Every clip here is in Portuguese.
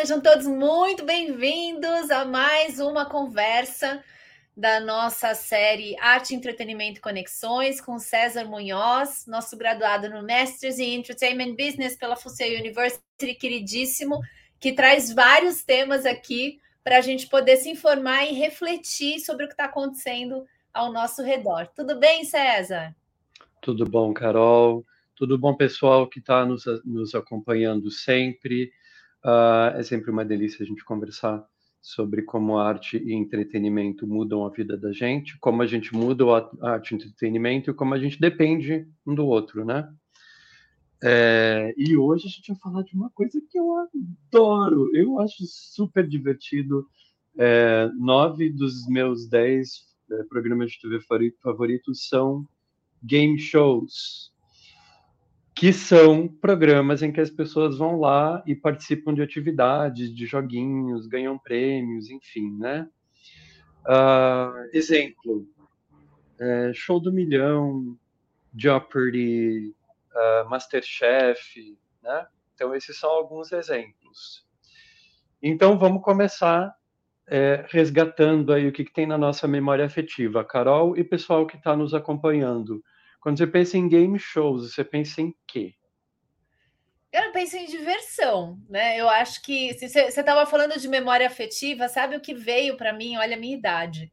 sejam todos muito bem-vindos a mais uma conversa da nossa série Arte, Entretenimento e Conexões com César Munhoz, nosso graduado no Masters in Entertainment Business pela FUCE University, queridíssimo, que traz vários temas aqui para a gente poder se informar e refletir sobre o que está acontecendo ao nosso redor. Tudo bem, César? Tudo bom, Carol. Tudo bom, pessoal que está nos, nos acompanhando sempre. Uh, é sempre uma delícia a gente conversar sobre como arte e entretenimento mudam a vida da gente, como a gente muda a arte e entretenimento e como a gente depende um do outro, né? É, e hoje a gente vai falar de uma coisa que eu adoro, eu acho super divertido. É, nove dos meus dez é, programas de TV favoritos são game shows que são programas em que as pessoas vão lá e participam de atividades, de joguinhos, ganham prêmios, enfim, né? Uh, exemplo, é, Show do Milhão, Jeopardy, uh, Masterchef, né? Então, esses são alguns exemplos. Então, vamos começar é, resgatando aí o que, que tem na nossa memória afetiva. Carol e pessoal que está nos acompanhando. Quando você pensa em game shows, você pensa em quê? Eu penso em diversão, né? Eu acho que se você estava falando de memória afetiva, sabe o que veio para mim? Olha a minha idade.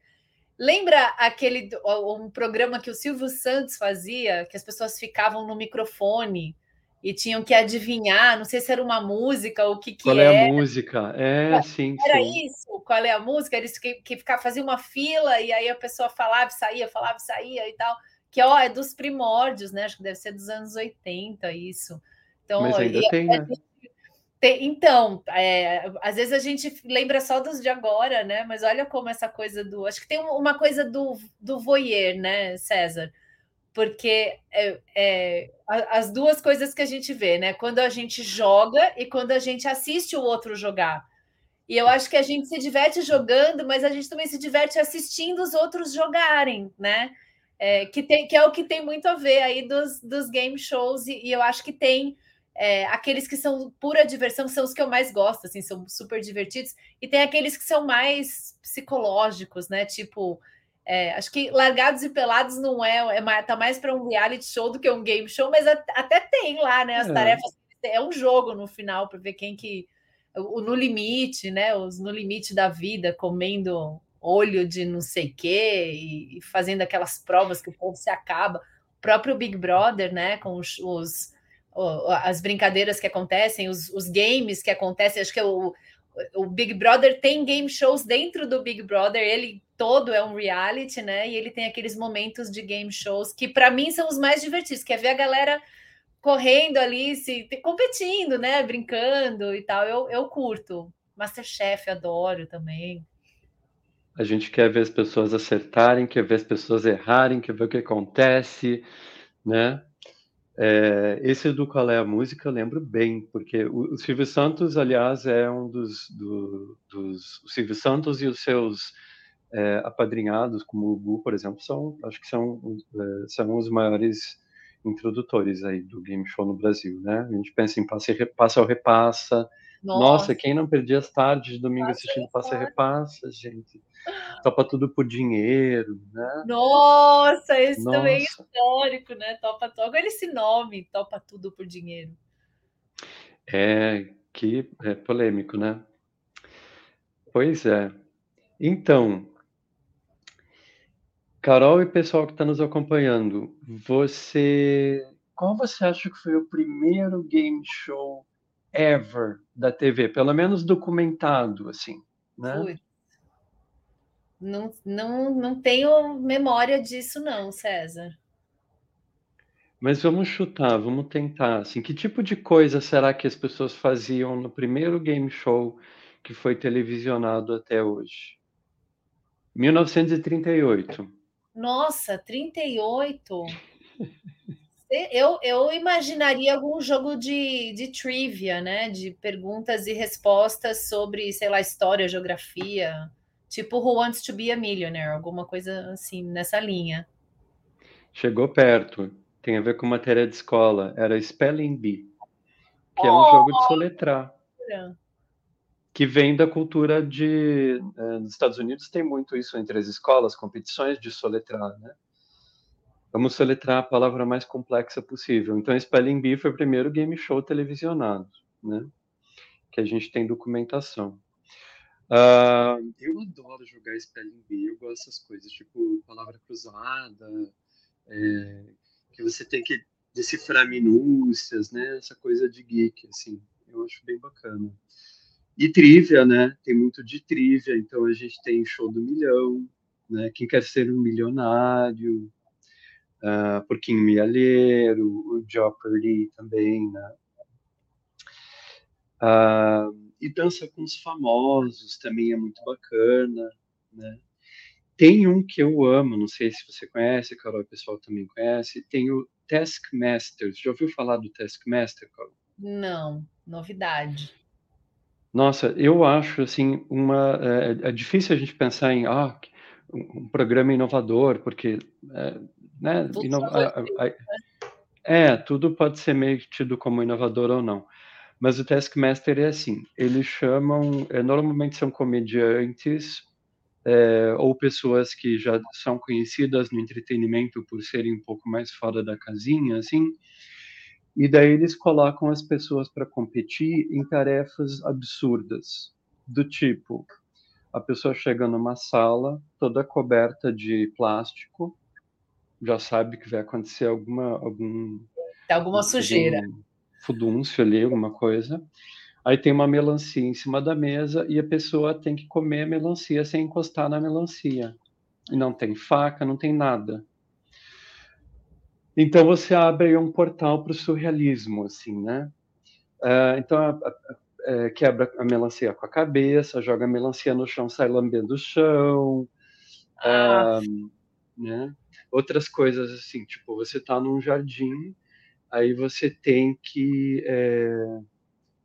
Lembra aquele um programa que o Silvio Santos fazia, que as pessoas ficavam no microfone e tinham que adivinhar, não sei se era uma música ou o que que Qual é a música? É, sim, Era sim. isso? Qual é a música? Eles que, que ficar fazia uma fila e aí a pessoa falava e saía, falava e saía e tal que ó, é dos primórdios, né? Acho que deve ser dos anos 80 isso. Então, Mas ainda e, tem, né? Tem, então, é, às vezes a gente lembra só dos de agora, né? Mas olha como essa coisa do. Acho que tem uma coisa do, do voyeur, né, César? Porque é, é, as duas coisas que a gente vê, né? Quando a gente joga e quando a gente assiste o outro jogar. E eu acho que a gente se diverte jogando, mas a gente também se diverte assistindo os outros jogarem, né? É, que, tem, que é o que tem muito a ver aí dos, dos game shows, e, e eu acho que tem é, aqueles que são pura diversão, que são os que eu mais gosto, assim, são super divertidos, e tem aqueles que são mais psicológicos, né? Tipo, é, acho que Largados e Pelados não é, é tá mais para um reality show do que um game show, mas até tem lá, né? As é. tarefas, é um jogo no final para ver quem que. O no limite, né? Os no limite da vida, comendo olho de não sei quê e, fazendo aquelas provas que o povo se acaba. O próprio Big Brother, né, com os, os as brincadeiras que acontecem, os, os, games que acontecem, acho que o, o Big Brother tem game shows dentro do Big Brother, ele todo é um reality, né? E ele tem aqueles momentos de game shows que para mim são os mais divertidos, que é ver a galera correndo ali, se competindo, né? Brincando e tal. Eu, eu curto. Masterchef, adoro também. A gente quer ver as pessoas acertarem, quer ver as pessoas errarem, quer ver o que acontece, né? É, esse do Qual é a Música eu lembro bem, porque o, o Silvio Santos, aliás, é um dos, do, dos... O Silvio Santos e os seus é, apadrinhados, como o Gu, por exemplo, são, acho que são, é, são os maiores introdutores aí do game show no Brasil, né? A gente pensa em Passa, Passa ou Repassa, nossa. Nossa, quem não perdia as tardes de domingo assistindo Passa e Repassa, gente. Topa tudo por dinheiro, né? Nossa, esse Nossa. também é histórico, né? Topa tudo. Agora esse nome, Topa tudo por dinheiro. É, que é polêmico, né? Pois é. Então, Carol e pessoal que está nos acompanhando, você. Qual você acha que foi o primeiro game show ever da TV, pelo menos documentado, assim, né? Não, não, não tenho memória disso, não, César. Mas vamos chutar, vamos tentar. Assim, que tipo de coisa será que as pessoas faziam no primeiro game show que foi televisionado até hoje? 1938. Nossa, 38? Eu, eu imaginaria algum jogo de, de trivia, né? De perguntas e respostas sobre, sei lá, história, geografia, tipo Who Wants to Be a Millionaire, alguma coisa assim nessa linha. Chegou perto. Tem a ver com matéria de escola. Era Spelling Bee, que oh, é um jogo de soletrar. que vem da cultura de. Eh, nos Estados Unidos tem muito isso entre as escolas, competições de soletrar, né? Vamos soletrar a palavra mais complexa possível. Então, Spelling Bee foi o primeiro game show televisionado, né? Que a gente tem documentação. Uh, eu adoro jogar Spelling Bee, eu gosto dessas coisas, tipo palavra cruzada, é, que você tem que decifrar minúcias, né? Essa coisa de geek, assim, eu acho bem bacana. E trivia, né? Tem muito de trivia, então a gente tem show do milhão, né? Quem quer ser um milionário, uh, Porquinho Mialheiro, o Jeopardy também, né? Uh, e dança com os famosos também é muito bacana, né? Tem um que eu amo, não sei se você conhece, Carol, o pessoal também conhece, tem o Taskmasters. Já ouviu falar do Taskmaster, Carol? Não, novidade. Nossa, eu acho assim uma é, é difícil a gente pensar em ah, um programa inovador, porque é, né, é, tudo pode ser meio tido como inovador ou não. Mas o Taskmaster é assim, eles chamam, é, normalmente são comediantes é, ou pessoas que já são conhecidas no entretenimento por serem um pouco mais fora da casinha, assim, e daí eles colocam as pessoas para competir em tarefas absurdas, do tipo, a pessoa chega numa sala toda coberta de plástico, já sabe que vai acontecer alguma algum alguma sujeira, algum fudúncio ali, alguma coisa. Aí tem uma melancia em cima da mesa e a pessoa tem que comer a melancia sem encostar na melancia. E não tem faca, não tem nada. Então você abre um portal para o surrealismo, assim, né? Uh, então a, a, é, quebra a melancia com a cabeça, joga a melancia no chão, sai lambendo o chão, ah. uh, né? Outras coisas assim, tipo você está num jardim, aí você tem que é,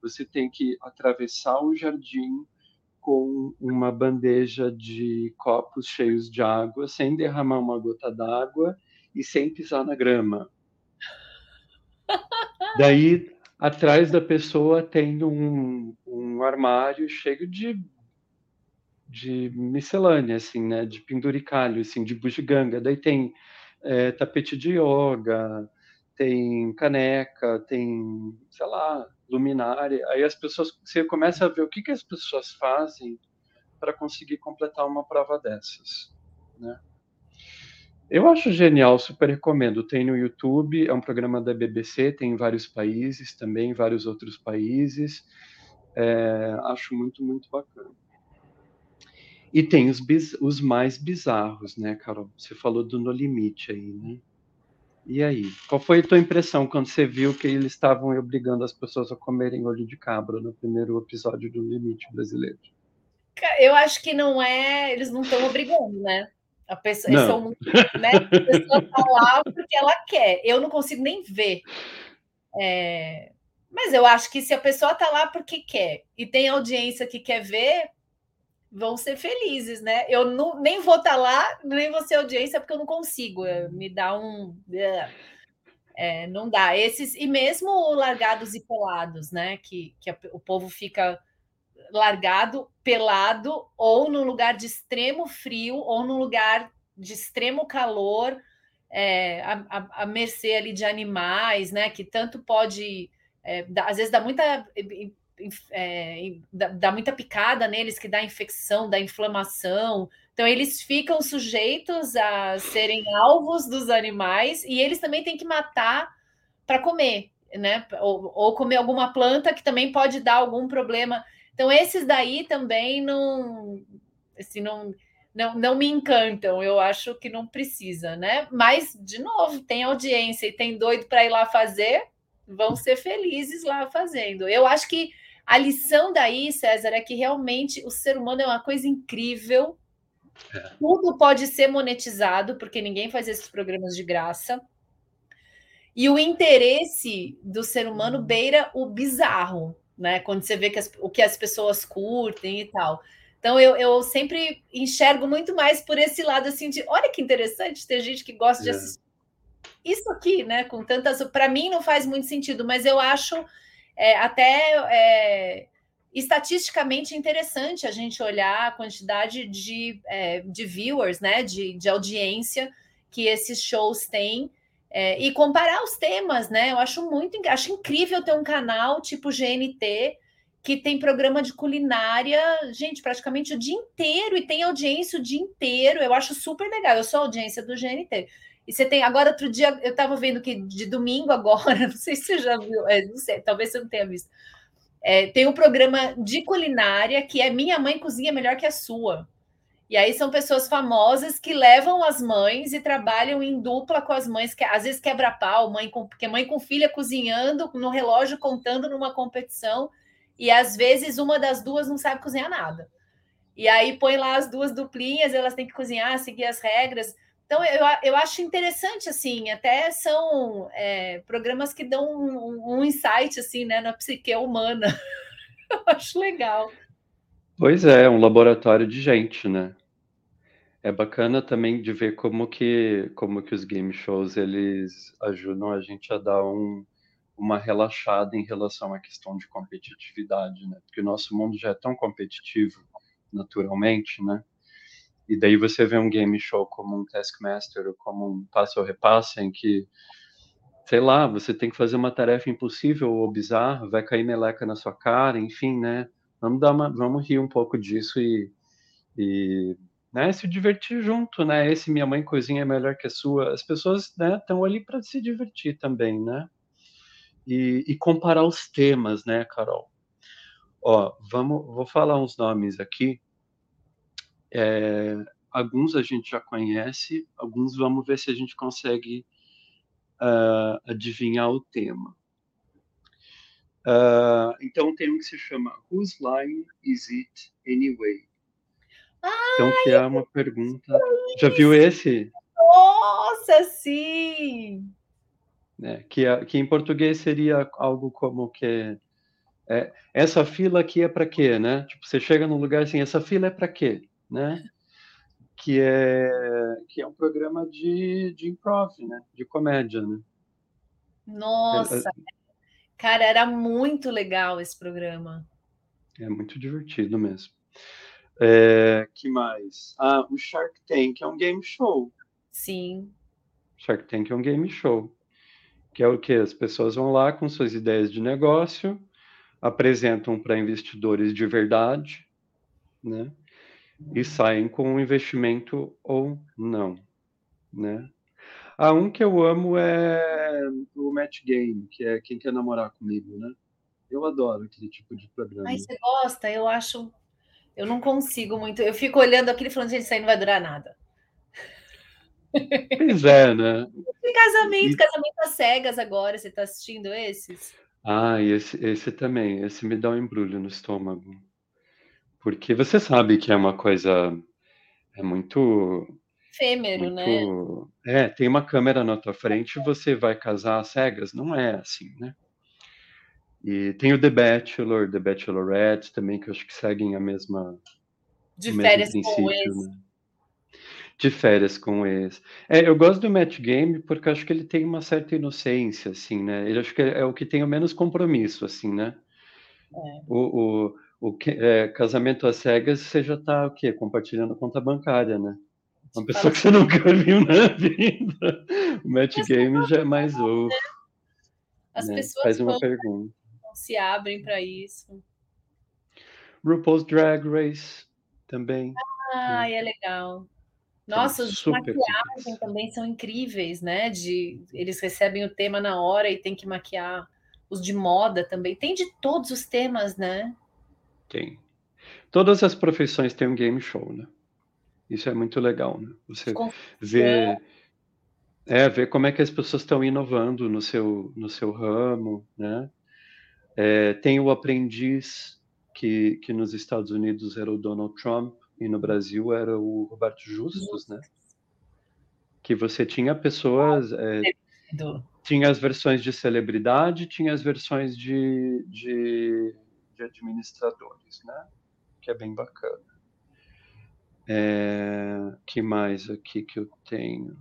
você tem que atravessar o jardim com uma bandeja de copos cheios de água, sem derramar uma gota d'água e sem pisar na grama. Daí, atrás da pessoa tem um, um armário cheio de, de miscelânea, assim, né? De penduricalho, assim, de bugiganga. Daí tem é, tapete de yoga, tem caneca, tem, sei lá, luminária. Aí as pessoas, você começa a ver o que, que as pessoas fazem para conseguir completar uma prova dessas, né? Eu acho genial, super recomendo. Tem no YouTube, é um programa da BBC, tem em vários países também, vários outros países. É, acho muito, muito bacana. E tem os, os mais bizarros, né, Carol? Você falou do No Limite aí, né? E aí, qual foi a tua impressão quando você viu que eles estavam obrigando as pessoas a comerem olho de cabra no primeiro episódio do Limite Brasileiro? Eu acho que não é, eles não estão obrigando, né? A pessoa, não. São, né? a pessoa está lá porque ela quer. Eu não consigo nem ver. É... Mas eu acho que se a pessoa está lá porque quer e tem audiência que quer ver, vão ser felizes, né? Eu não, nem vou estar tá lá, nem vou ser audiência, porque eu não consigo. É, me dá um. É, é, não dá. Esses, e mesmo largados e pelados, né? Que, que o povo fica largado, pelado, ou num lugar de extremo frio, ou num lugar de extremo calor, é, a, a, a mercê ali de animais, né? Que tanto pode. É, às vezes dá muita é, dá, muita picada neles, que dá infecção, dá inflamação. Então, eles ficam sujeitos a serem alvos dos animais e eles também têm que matar para comer, né? Ou, ou, comer alguma planta que também pode dar algum problema. Então, esses daí também não. Assim, não não, não me encantam, eu acho que não precisa, né? Mas, de novo, tem audiência e tem doido para ir lá fazer, vão ser felizes lá fazendo. Eu acho que a lição daí, César, é que realmente o ser humano é uma coisa incrível. É. Tudo pode ser monetizado, porque ninguém faz esses programas de graça. E o interesse do ser humano uhum. beira o bizarro, né? Quando você vê que as, o que as pessoas curtem e tal. Então eu, eu sempre enxergo muito mais por esse lado assim de olha que interessante ter gente que gosta é. de assistir isso aqui, né? Com tantas. Para mim não faz muito sentido, mas eu acho é, até é, estatisticamente interessante a gente olhar a quantidade de, é, de viewers, né, de, de audiência que esses shows têm é, e comparar os temas, né? Eu acho muito acho incrível ter um canal tipo GNT que tem programa de culinária, gente, praticamente o dia inteiro e tem audiência o dia inteiro. Eu acho super legal. Eu sou audiência do GNT. E você tem agora outro dia eu estava vendo que de domingo agora, não sei se você já viu, é, não sei, talvez você não tenha visto. É, tem um programa de culinária que é Minha Mãe Cozinha Melhor que a Sua. E aí são pessoas famosas que levam as mães e trabalham em dupla com as mães, que às vezes quebra pau, mãe com, mãe com filha cozinhando no relógio, contando numa competição, e às vezes uma das duas não sabe cozinhar nada. E aí põe lá as duas duplinhas, elas têm que cozinhar, seguir as regras. Então, eu, eu acho interessante, assim, até são é, programas que dão um, um, insight, assim, né, na psique humana. eu acho legal. Pois é, um laboratório de gente, né? É bacana também de ver como que, como que os game shows, eles ajudam a gente a dar um, uma relaxada em relação à questão de competitividade, né? Porque o nosso mundo já é tão competitivo naturalmente, né? E daí você vê um game show como um Taskmaster ou como um passo ou repasse em que, sei lá, você tem que fazer uma tarefa impossível ou bizarra, vai cair meleca na sua cara, enfim, né? Vamos dar uma, vamos rir um pouco disso e, e né, se divertir junto, né? Esse minha mãe cozinha é melhor que a sua. As pessoas, né, estão ali para se divertir também, né? E, e comparar os temas, né, Carol? Ó, vamos, vou falar uns nomes aqui é, alguns a gente já conhece, alguns vamos ver se a gente consegue uh, adivinhar o tema. Uh, então tem um que se chama Whose Line Is It Anyway? Ai, então que é uma pergunta. Já viu esse? Nossa, sim! É, que, é, que em português seria algo como que é, essa fila aqui é para quê, né? Tipo, você chega num lugar assim, essa fila é para quê? né? Que é, que é um programa de, de improv, né? De comédia, né? Nossa! É, cara, era muito legal esse programa. É muito divertido mesmo. É, que mais? Ah, o Shark Tank é um game show. Sim. Shark Tank é um game show. Que é o que? As pessoas vão lá com suas ideias de negócio, apresentam para investidores de verdade, né? e saem com um investimento ou não, né? Ah, um que eu amo é o Match Game, que é quem quer namorar comigo, né? Eu adoro aquele tipo de programa. Aí você gosta? Eu acho. Eu não consigo muito. Eu fico olhando aquilo e falando, gente, isso aí não vai durar nada. Pois é, né? E casamento, e... casamento às cegas agora, você está assistindo esses? Ah, esse, esse também. Esse me dá um embrulho no estômago. Porque você sabe que é uma coisa é muito efêmero, né? muito, né? É, tem uma câmera na tua frente, você vai casar às cegas, não é assim, né? E tem o The Bachelor, The Bachelorette também, que eu acho que seguem a mesma de férias com esse. Né? De férias com esse. É, eu gosto do Match Game porque acho que ele tem uma certa inocência, assim, né? Ele acho que é, é o que tem o menos compromisso, assim, né? É. O, o, o é, casamento às cegas, você já está o quê? Compartilhando conta bancária, né? Uma pessoa que você nunca viu na vida. O match game já é mais ovo. Né? As né? pessoas Faz uma pergunta. não se abrem para isso. RuPaul's Drag Race também. Ah, é legal. Nossa, os maquiagem também são incríveis, né? De eles recebem o tema na hora e tem que maquiar. Os de moda também. Tem de todos os temas, né? Tem. Todas as profissões têm um game show, né? Isso é muito legal, né? Você vê, é, ver como é que as pessoas estão inovando no seu, no seu ramo, né? É, tem o aprendiz, que, que nos Estados Unidos era o Donald Trump, e no Brasil era o Roberto Justus, né? Que você tinha pessoas... É, tinha as versões de celebridade, tinha as versões de, de de administradores, né? Que é bem bacana. É, que mais aqui que eu tenho?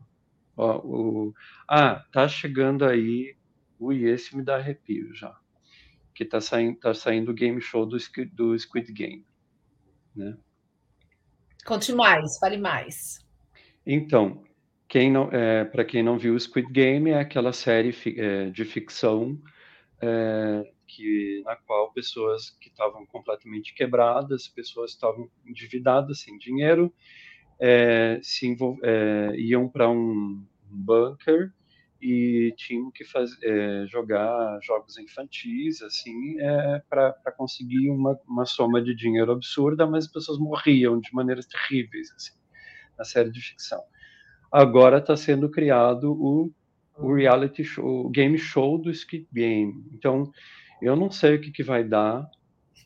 Ó, o, ah, tá chegando aí. Ui, esse me dá arrepio já. que está saindo, tá saindo o game show do, do Squid Game. Né? Conte mais, fale mais. Então, quem não, é, para quem não viu Squid Game, é aquela série é, de ficção é, que, na qual pessoas que estavam completamente quebradas, pessoas estavam endividadas, sem dinheiro, é, se é, iam para um bunker e tinham que fazer, é, jogar jogos infantis assim é, para conseguir uma, uma soma de dinheiro absurda, mas as pessoas morriam de maneiras terríveis assim, na série de ficção. Agora está sendo criado o, o reality show, o game show do Squid Game. Então eu não sei o que, que vai dar,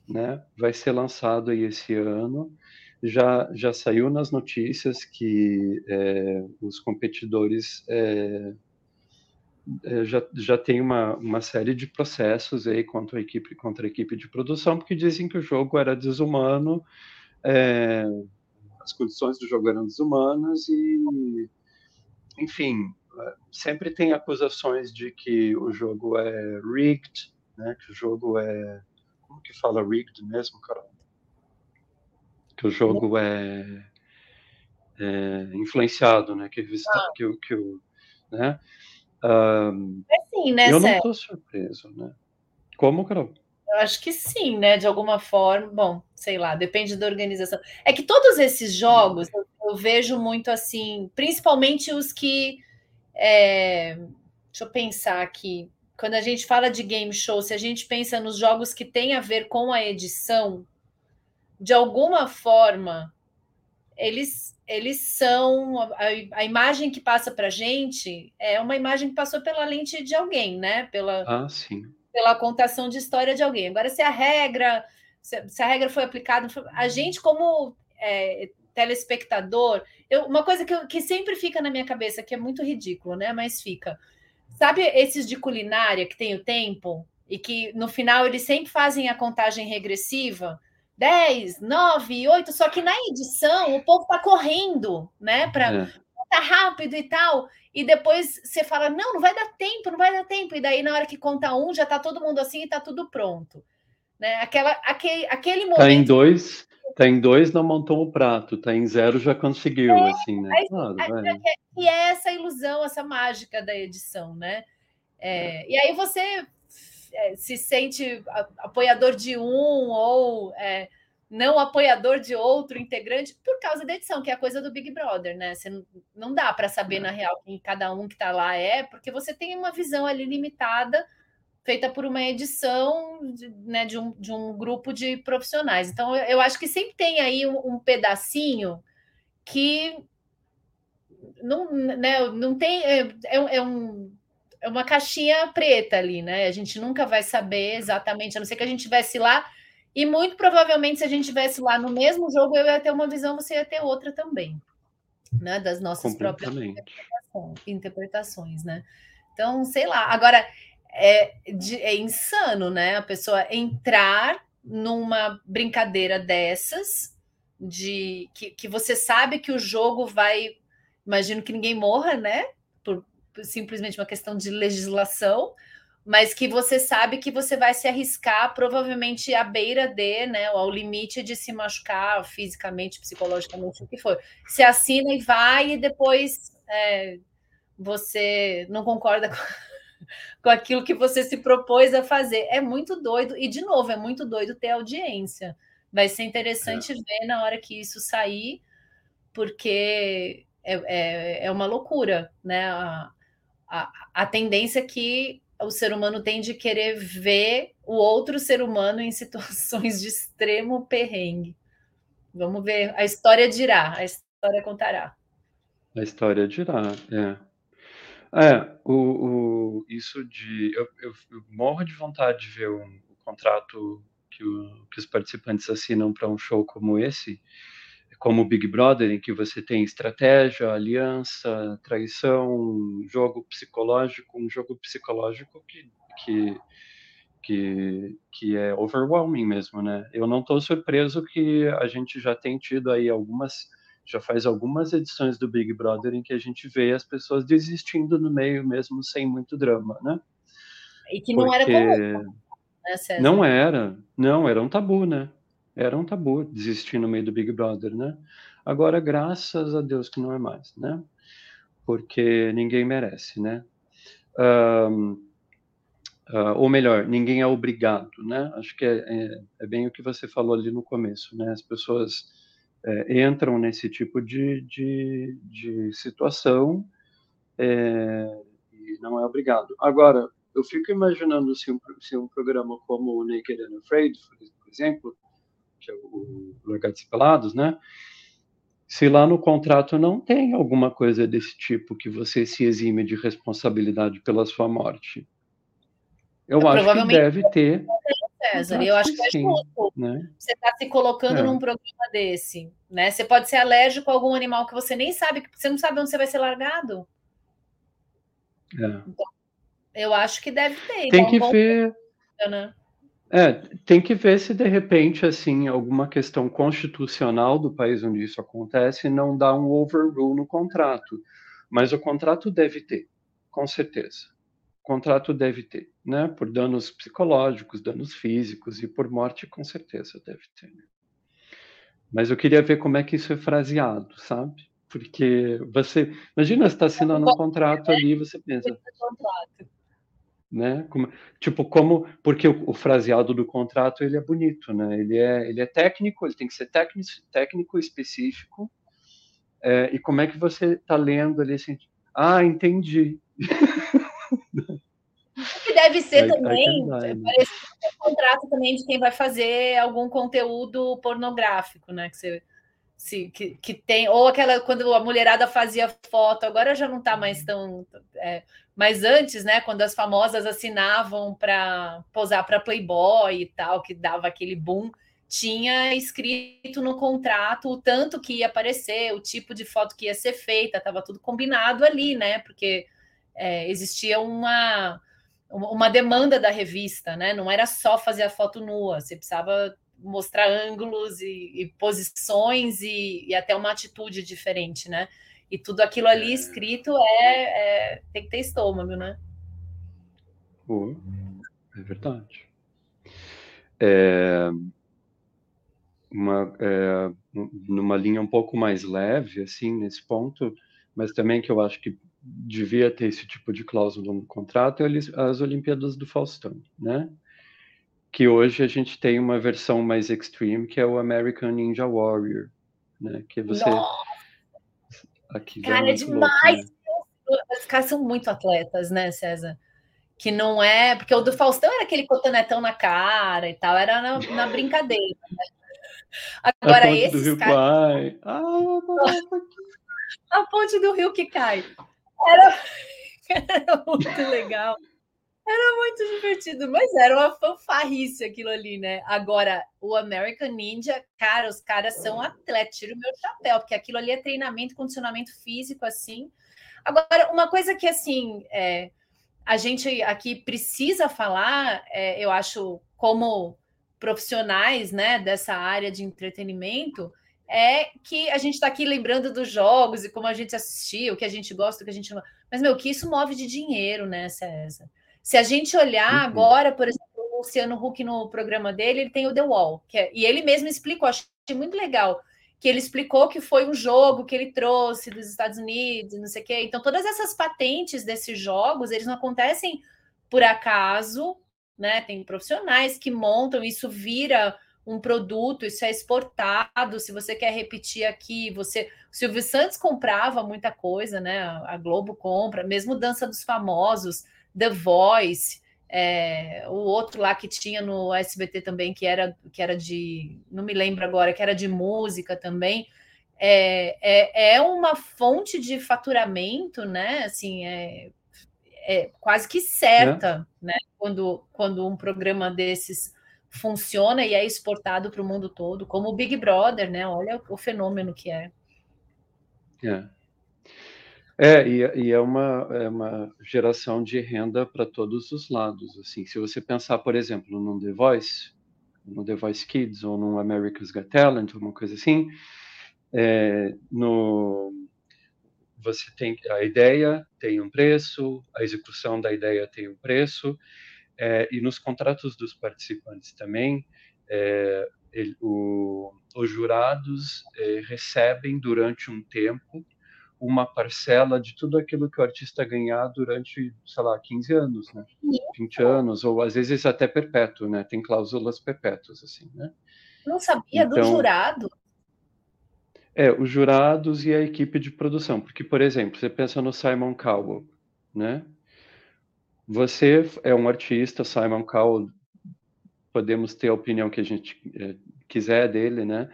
né? Vai ser lançado aí esse ano. Já, já saiu nas notícias que é, os competidores é, já, já tem uma, uma série de processos aí contra a equipe contra a equipe de produção porque dizem que o jogo era desumano é, as condições do jogo eram desumanas e enfim sempre tem acusações de que o jogo é rigged né que o jogo é como que fala rigged mesmo Carol que o jogo é, é influenciado né que, ah. que, que, que o né um, é sim, né, Eu não estou surpreso, né? Como, Carol? Eu acho que sim, né? De alguma forma. Bom, sei lá, depende da organização. É que todos esses jogos eu, eu vejo muito assim, principalmente os que. É, deixa eu pensar aqui. Quando a gente fala de game show, se a gente pensa nos jogos que têm a ver com a edição, de alguma forma, eles eles são a, a imagem que passa para gente é uma imagem que passou pela lente de alguém, né? Pela, ah, sim. pela contação de história de alguém. Agora, se a regra, se, se a regra foi aplicada, a gente como é, telespectador, eu, uma coisa que, eu, que sempre fica na minha cabeça, que é muito ridículo, né? Mas fica. Sabe esses de culinária que tem o tempo e que no final eles sempre fazem a contagem regressiva? 10, 9, 8, só que na edição o povo tá correndo, né? Para é. tá rápido e tal. E depois você fala: não, não vai dar tempo, não vai dar tempo. E daí, na hora que conta um, já tá todo mundo assim e tá tudo pronto. Né? Aquela, aquele, aquele momento. Tá em dois, tá em dois, não montou o prato, tá em zero, já conseguiu, é, assim, né? Claro, é, e é essa ilusão, essa mágica da edição, né? É, e aí você se sente apoiador de um ou é, não apoiador de outro integrante por causa da edição, que é a coisa do Big Brother, né? Você não, não dá para saber na real quem cada um que está lá é, porque você tem uma visão ali limitada feita por uma edição de, né, de, um, de um grupo de profissionais. Então, eu, eu acho que sempre tem aí um, um pedacinho que não, né, não tem. É, é, é um é uma caixinha preta ali, né? A gente nunca vai saber exatamente, a não ser que a gente estivesse lá. E muito provavelmente, se a gente estivesse lá no mesmo jogo, eu ia ter uma visão, você ia ter outra também, né? Das nossas próprias interpretações, né? Então, sei lá. Agora, é, é insano, né? A pessoa entrar numa brincadeira dessas, de que, que você sabe que o jogo vai. Imagino que ninguém morra, né? Por, simplesmente uma questão de legislação, mas que você sabe que você vai se arriscar provavelmente à beira de, né, ao limite de se machucar fisicamente, psicologicamente, o que for. Você assina e vai e depois é, você não concorda com, com aquilo que você se propôs a fazer. É muito doido, e de novo, é muito doido ter audiência. Vai ser interessante é. ver na hora que isso sair, porque é, é, é uma loucura, né? A, a, tendência que o ser humano tem de querer ver o outro ser humano em situações de extremo perrengue. Vamos ver, a história dirá, a história contará. A história dirá, é. É, o, o isso de. Eu, eu, eu, morro de vontade de ver um, o contrato que, o, que os participantes assinam para um show como esse, como o Big Brother, em que você tem estratégia, aliança, traição, jogo psicológico, um jogo psicológico que, que, que, que é overwhelming mesmo, né? Eu não estou surpreso que a gente já tem tido aí algumas, já faz algumas edições do Big Brother em que a gente vê as pessoas desistindo no meio mesmo sem muito drama, né? E que não Porque... era comum né? Não era, não, era um tabu, né? Era um tabu desistir no meio do Big Brother, né? Agora, graças a Deus que não é mais, né? Porque ninguém merece, né? Um, uh, ou melhor, ninguém é obrigado, né? Acho que é, é, é, bem o que você falou ali no começo, né? As pessoas é, entram nesse tipo de, de, de situação é, e não é obrigado. Agora, eu fico imaginando se um, se um programa como Naked and Afraid, por exemplo, que é o Largados e Pelados, né? Se lá no contrato não tem alguma coisa desse tipo que você se exime de responsabilidade pela sua morte. Eu acho que deve ter. César, eu acho que é justo. Né? Você está se colocando é. num programa desse, né? Você pode ser alérgico a algum animal que você nem sabe, que você não sabe onde você vai ser largado. É. Então, eu acho que deve ter. Tem que ver. Né? É, tem que ver se de repente assim alguma questão constitucional do país onde isso acontece não dá um overrule no contrato, mas o contrato deve ter, com certeza. O contrato deve ter, né? Por danos psicológicos, danos físicos e por morte, com certeza deve ter. Né? Mas eu queria ver como é que isso é fraseado, sabe? Porque você, imagina você está assinando um contrato ali, você pensa, né? Como, tipo, como porque o, o, fraseado do contrato ele é bonito, né? Ele é, ele é técnico, ele tem que ser técnico, técnico específico. É, e como é que você está lendo ali assim? Ah, entendi. Que deve ser I, também, I né? parece um contrato também de quem vai fazer algum conteúdo pornográfico, né? Que você se, que, que tem, ou aquela quando a mulherada fazia foto, agora já não está mais tão. É, mas antes, né, quando as famosas assinavam para posar para Playboy e tal, que dava aquele boom, tinha escrito no contrato o tanto que ia aparecer, o tipo de foto que ia ser feita, estava tudo combinado ali, né? Porque é, existia uma, uma demanda da revista, né? Não era só fazer a foto nua, você precisava mostrar ângulos e, e posições e, e, até uma atitude diferente, né? E tudo aquilo ali é. escrito é, é tem que ter estômago, né? Oh, é verdade. É, uma, é, numa linha um pouco mais leve, assim, nesse ponto, mas também que eu acho que devia ter esse tipo de cláusula no contrato, é as Olimpíadas do Faustão, né? Que hoje a gente tem uma versão mais extreme, que é o American Ninja Warrior, né? Que você... Nossa. Aqui Cara, é, é demais! Louco, né? Os caras são muito atletas, né, César? Que não é... Porque o do Faustão era aquele cotonetão na cara e tal, era na, na brincadeira, né? Agora, a esses do caras... Ah, a ponte do rio que cai. Era, era muito legal. Era muito divertido, mas era uma fanfarrice aquilo ali, né? Agora, o American Ninja, cara, os caras são atletas, tira o meu chapéu, porque aquilo ali é treinamento, condicionamento físico, assim. Agora, uma coisa que, assim, é, a gente aqui precisa falar, é, eu acho, como profissionais, né, dessa área de entretenimento, é que a gente está aqui lembrando dos jogos e como a gente assistiu, o que a gente gosta, o que a gente não. Mas, meu, que isso move de dinheiro, né, César? Se a gente olhar uhum. agora, por exemplo, o Luciano Huck no programa dele, ele tem o The Wall, é, e ele mesmo explicou, achei muito legal, que ele explicou que foi um jogo que ele trouxe dos Estados Unidos, não sei o quê. Então, todas essas patentes desses jogos, eles não acontecem por acaso, né? Tem profissionais que montam, isso vira um produto, isso é exportado. Se você quer repetir aqui, você. O Silvio Santos comprava muita coisa, né? A Globo compra, mesmo Dança dos Famosos. The Voice, é, o outro lá que tinha no SBT também, que era, que era de. Não me lembro agora, que era de música também. É, é, é uma fonte de faturamento, né? Assim, é, é quase que certa, é. né? Quando, quando um programa desses funciona e é exportado para o mundo todo, como o Big Brother, né? Olha o fenômeno que é. É. É, e, e é, uma, é uma geração de renda para todos os lados. Assim, se você pensar, por exemplo, no The Voice, no The Voice Kids ou no America's Got Talent, uma coisa assim, é, no, você tem a ideia tem um preço, a execução da ideia tem um preço, é, e nos contratos dos participantes também, é, ele, o, os jurados é, recebem durante um tempo uma parcela de tudo aquilo que o artista ganhar durante, sei lá, 15 anos, né? 20 anos, ou às vezes até perpétuo, né? Tem cláusulas perpétuas, assim, né? Não sabia então, do jurado? É, os jurados e a equipe de produção. Porque, por exemplo, você pensa no Simon Cowell, né? Você é um artista, Simon Cowell, podemos ter a opinião que a gente é, quiser dele, né?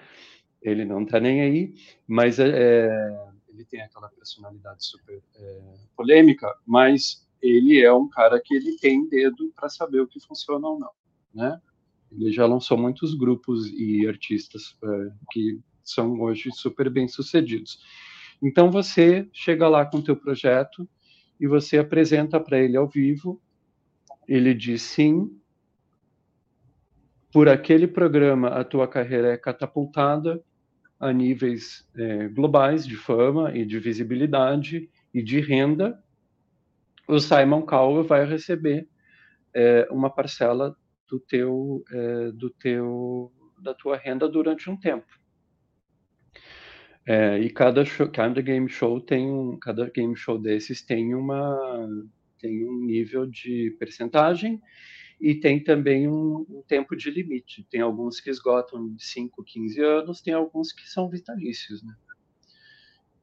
Ele não tá nem aí, mas é, é ele tem aquela personalidade super é, polêmica, mas ele é um cara que ele tem dedo para saber o que funciona ou não, né? Ele já lançou muitos grupos e artistas é, que são hoje super bem sucedidos. Então você chega lá com o teu projeto e você apresenta para ele ao vivo, ele diz sim, por aquele programa a tua carreira é catapultada a níveis é, globais de fama e de visibilidade e de renda, o Simon Cowell vai receber é, uma parcela do teu, é, do teu, da tua renda durante um tempo. E cada, show, cada game show tem um, cada game show desses tem uma tem um nível de percentagem e tem também um, um, tempo de limite. Tem alguns que esgotam em 5, 15 anos, tem alguns que são vitalícios, né?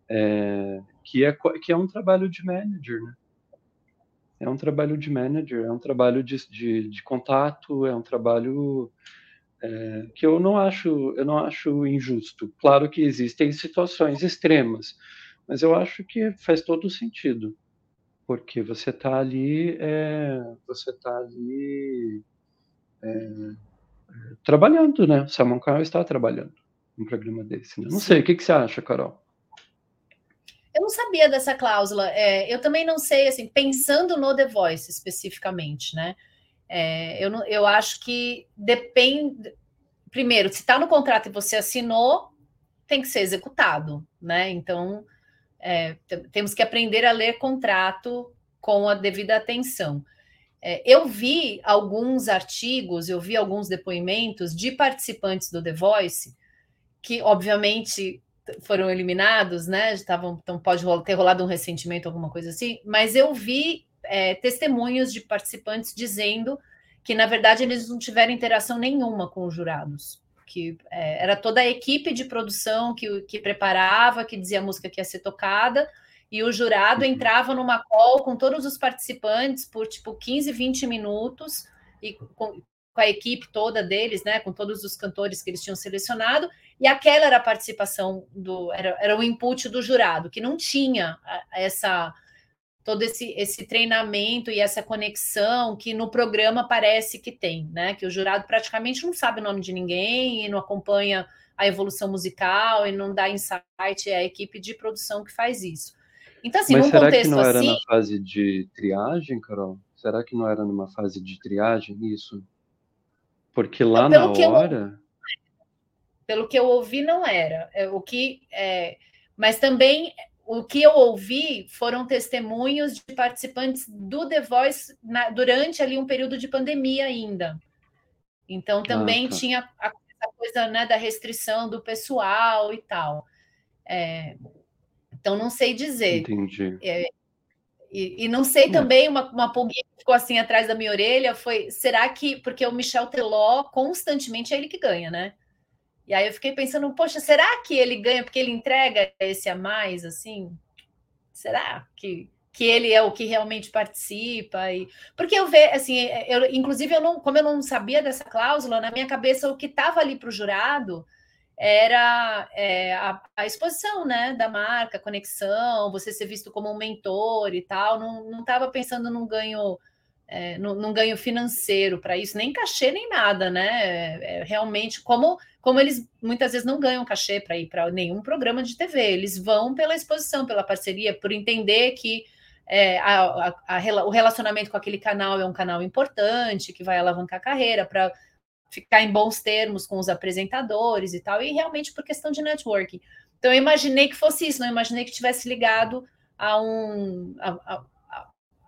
É, que, é, que é um trabalho de manager, né? É um trabalho de manager, é um trabalho de, de, de contato, é um trabalho é, que eu não acho eu não acho injusto. Claro que existem situações extremas, mas eu acho que faz todo sentido porque você está ali, é, você está ali é, trabalhando, né? Simon Cowell está trabalhando um programa desse. Né? Não sei, o que, que você acha, Carol? Eu não sabia dessa cláusula. É, eu também não sei, assim, pensando no The Voice especificamente, né? É, eu, não, eu acho que depende. Primeiro, se está no contrato e você assinou, tem que ser executado, né? Então, é, temos que aprender a ler contrato com a devida atenção. É, eu vi alguns artigos, eu vi alguns depoimentos de participantes do The Voice, que obviamente foram eliminados, né? Estavam, então pode ter rolado um ressentimento, alguma coisa assim, mas eu vi é, testemunhos de participantes dizendo que, na verdade, eles não tiveram interação nenhuma com os jurados que é, era toda a equipe de produção que, que preparava, que dizia a música que ia ser tocada, e o jurado uhum. entrava numa call com todos os participantes por tipo 15, 20 minutos, e com, com a equipe toda deles, né, com todos os cantores que eles tinham selecionado, e aquela era a participação do era, era o input do jurado, que não tinha essa todo esse, esse treinamento e essa conexão que no programa parece que tem, né? Que o jurado praticamente não sabe o nome de ninguém e não acompanha a evolução musical e não dá insight, é a equipe de produção que faz isso. Então, assim, Mas num será contexto que não era assim, na fase de triagem, Carol? Será que não era numa fase de triagem isso? Porque lá na hora. Eu, pelo que eu ouvi, não era. É, o que é, mas também o que eu ouvi foram testemunhos de participantes do The Voice na, durante ali um período de pandemia ainda. Então também ah, tá. tinha a, a coisa né, da restrição do pessoal e tal. É, então não sei dizer. Entendi. É, e, e, não sei também, uma, uma pulguinha que ficou assim atrás da minha orelha foi: será que. Porque o Michel Teló constantemente é ele que ganha, né? E aí eu fiquei pensando, poxa, será que ele ganha porque ele entrega esse a mais, assim? Será que, que ele é o que realmente participa? E... Porque eu vejo, assim, eu, inclusive, eu não, como eu não sabia dessa cláusula, na minha cabeça o que estava ali para o jurado era é, a, a, exposição né, da marca, conexão, você ser visto como um mentor e tal. Não estava pensando num ganho é, num, num, ganho financeiro para isso, nem cachê, nem nada, né? É, é, realmente, como, como eles muitas vezes não ganham cachê para ir para nenhum programa de TV, eles vão pela exposição, pela parceria, por entender que é, a, a, a, o relacionamento com aquele canal é um canal importante, que vai alavancar a carreira, para ficar em bons termos com os apresentadores e tal, e realmente por questão de networking. Então, eu imaginei que fosse isso, não imaginei que tivesse ligado a um. A,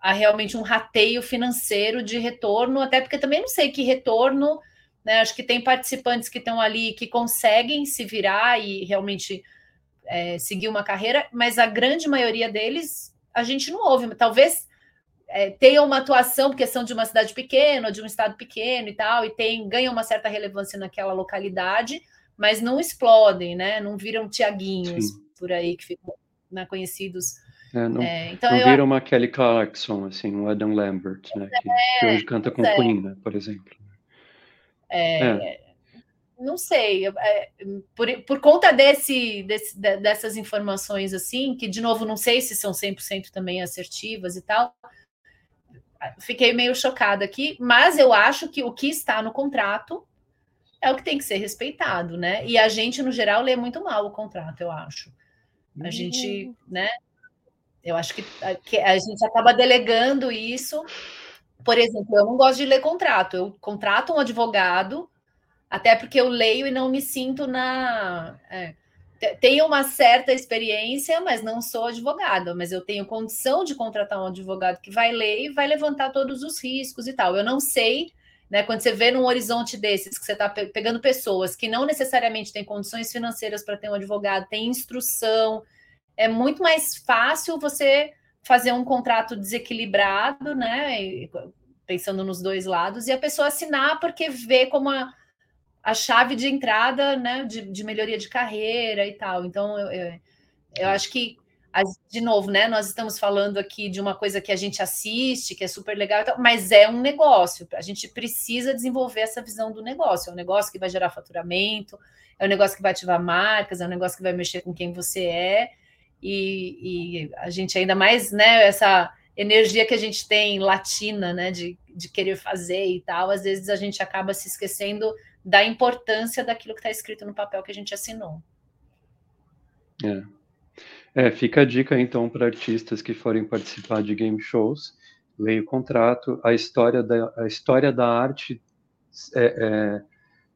a realmente um rateio financeiro de retorno, até porque também não sei que retorno, né? Acho que tem participantes que estão ali que conseguem se virar e realmente é, seguir uma carreira, mas a grande maioria deles a gente não ouve. Talvez é, tenham uma atuação, porque são de uma cidade pequena, de um estado pequeno e tal, e tem, ganham uma certa relevância naquela localidade, mas não explodem, né? Não viram Tiaguinhos Sim. por aí que ficam né, conhecidos. É, não, é, então não eu... viram uma Kelly Clarkson, assim, um Adam Lambert, né? Que, que é, hoje canta com é. Queen, né, por exemplo. É, não sei, por, por conta desse, desse, dessas informações assim, que de novo não sei se são 100% também assertivas e tal, fiquei meio chocada aqui, mas eu acho que o que está no contrato é o que tem que ser respeitado, né? E a gente, no geral, lê muito mal o contrato, eu acho. A uhum. gente, né? Eu acho que a, que a gente acaba delegando isso. Por exemplo, eu não gosto de ler contrato. Eu contrato um advogado, até porque eu leio e não me sinto na. É, tenho uma certa experiência, mas não sou advogada, mas eu tenho condição de contratar um advogado que vai ler e vai levantar todos os riscos e tal. Eu não sei né? Quando você vê num horizonte desses, que você está pegando pessoas que não necessariamente têm condições financeiras para ter um advogado, tem instrução, é muito mais fácil você fazer um contrato desequilibrado, né? Pensando nos dois lados, e a pessoa assinar porque vê como a, a chave de entrada né, de, de melhoria de carreira e tal. Então, eu, eu, eu acho que de novo, né? Nós estamos falando aqui de uma coisa que a gente assiste, que é super legal, mas é um negócio. A gente precisa desenvolver essa visão do negócio. É um negócio que vai gerar faturamento, é um negócio que vai ativar marcas, é um negócio que vai mexer com quem você é. E, e a gente ainda mais, né? Essa energia que a gente tem latina, né? De, de querer fazer e tal, às vezes a gente acaba se esquecendo da importância daquilo que está escrito no papel que a gente assinou. É. É, fica a dica então para artistas que forem participar de game shows, leia o contrato, a história da, a história da arte é, é,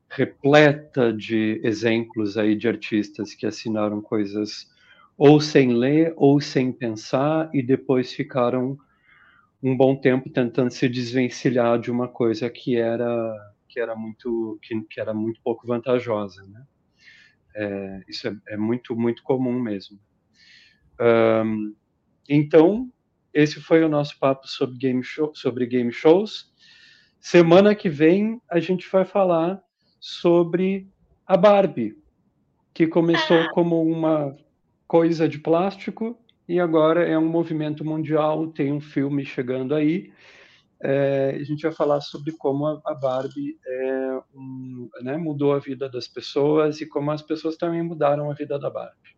repleta de exemplos aí de artistas que assinaram coisas ou sem ler ou sem pensar e depois ficaram um bom tempo tentando se desvencilhar de uma coisa que era que era muito que, que era muito pouco vantajosa, né? É, isso é, é muito muito comum mesmo. Um, então, esse foi o nosso papo sobre game, show, sobre game shows. Semana que vem a gente vai falar sobre a Barbie, que começou ah. como uma coisa de plástico e agora é um movimento mundial. Tem um filme chegando aí. É, a gente vai falar sobre como a, Barbie é um, né, mudou a vida das pessoas e como as pessoas também mudaram a vida da Barbie.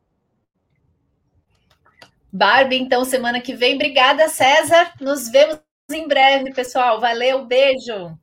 Barbie, então, semana que vem. Obrigada, César. Nos vemos em breve, pessoal. Valeu, beijo.